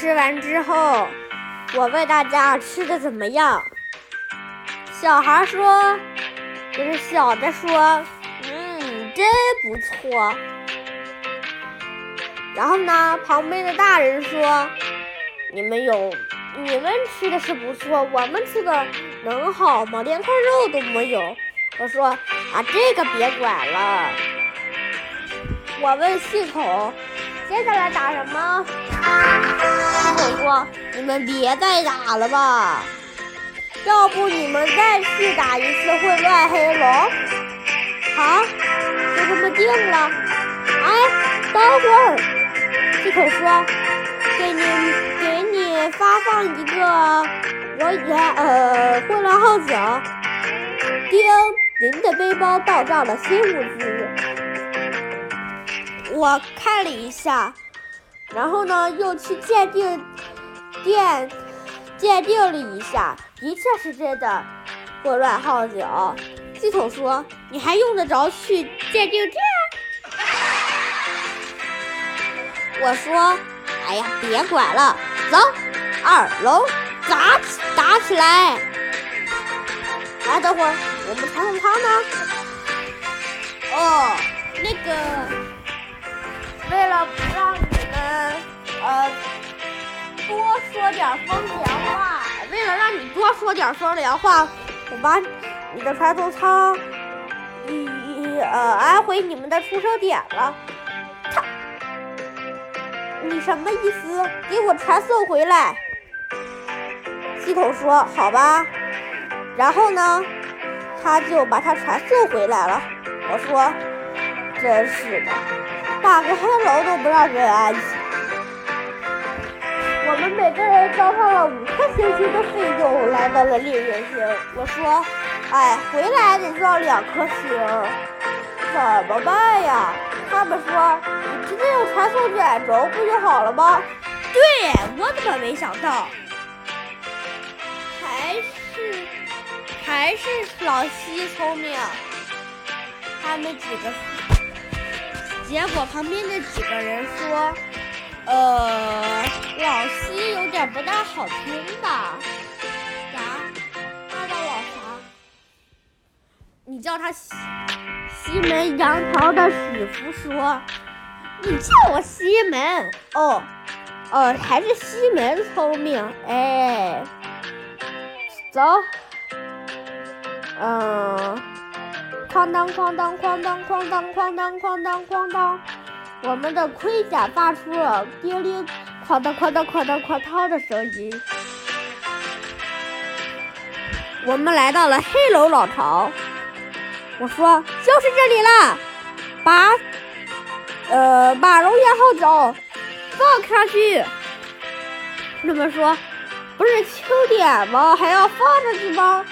吃完之后，我问大家吃的怎么样？小孩说，就是小的说，嗯，真不错。然后呢，旁边的大人说，你们有，你们吃的是不错，我们吃的能好吗？连块肉都没有。我说啊，这个别管了。我问系统，接下来打什么？统说，你们别再打了吧。要不你们再去打一次混乱黑龙？好，就这么定了。哎，等会儿，系统说，给你给你发放一个我也呃混乱号角。叮，您的背包到账了新物资。我看了一下，然后呢又去鉴定鉴鉴定了一下。的确是真的，混乱号角。系统说：“你还用得着去鉴定店？”我说：“哎呀，别管了，走，二楼打起打起来！”哎，等会儿我们传送汤呢？哦，那个，为了说点风凉话。为了让你多说点风凉话，我把你的传送舱，一呃安回你们的出生点了。他，你什么意思？给我传送回来。系统说好吧。然后呢，他就把它传送回来了。我说，真是的，打个黑楼都不让人安心。我们每个人交上了五颗星星的费用，来到了猎人星。我说，哎，回来得要两颗星，怎么办呀？他们说，你直接用传送卷轴不就好了吗？对，我怎么没想到？还是还是老西聪明。他们几个，结果旁边的几个人说。呃，点不大好听吧？啥？那叫老啥？你叫他西西门杨桃的师傅说，你叫我西门哦，哦，还是西门聪明哎。走，嗯，哐当哐当哐当哐当哐当哐当哐当。我们的盔甲发出了叮铃哐当哐当哐当哐当的声音。我们来到了黑楼老巢。我说就是这里了，把呃把龙岩号角放上去。他们说不是清点吗？还要放上去吗？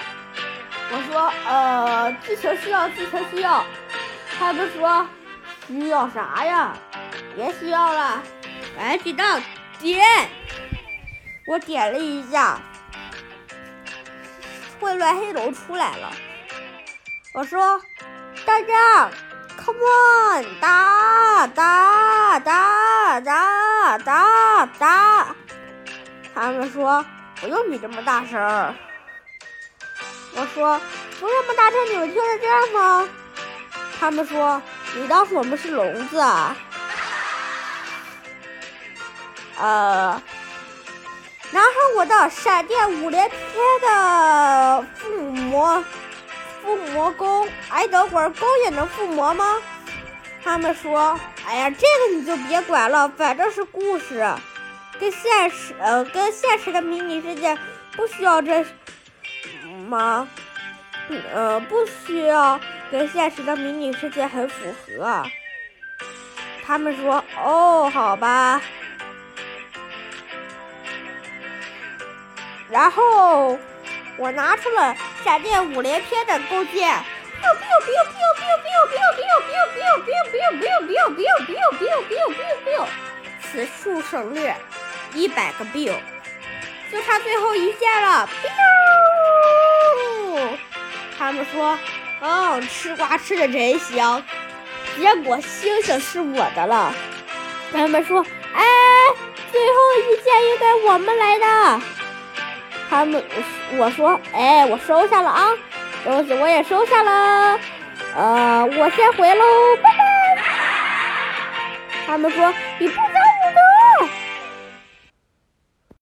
我说呃剧情需要，剧情需要。他们说。需要啥呀？别需要了，赶紧的点。我点了一下，混乱黑龙出来了。我说：“大家，come on，打打打打打打！”他们说：“不用你这么大声。”我说：“不这么大声，你们听得见吗？”他们说。你当我们是聋子啊？呃，然后我的闪电五连篇的附魔附魔弓，哎，等会儿弓也能附魔吗？他们说，哎呀，这个你就别管了，反正是故事，跟现实呃跟现实的迷你世界不需要这吗？呃，不需要。跟现实的迷你世界很符合。他们说：“哦，好吧。”然后我拿出了闪电五连篇的弓箭。此处省略一百个 biu，就差最后一箭了。biu，他们说：“嗯，吃瓜吃的真香。”结果星星是我的了。他们说：“哎，最后一箭应该我们来的。”他们，我说，哎，我收下了啊，东西我也收下了。呃，我先回喽，拜拜。他们说，你不。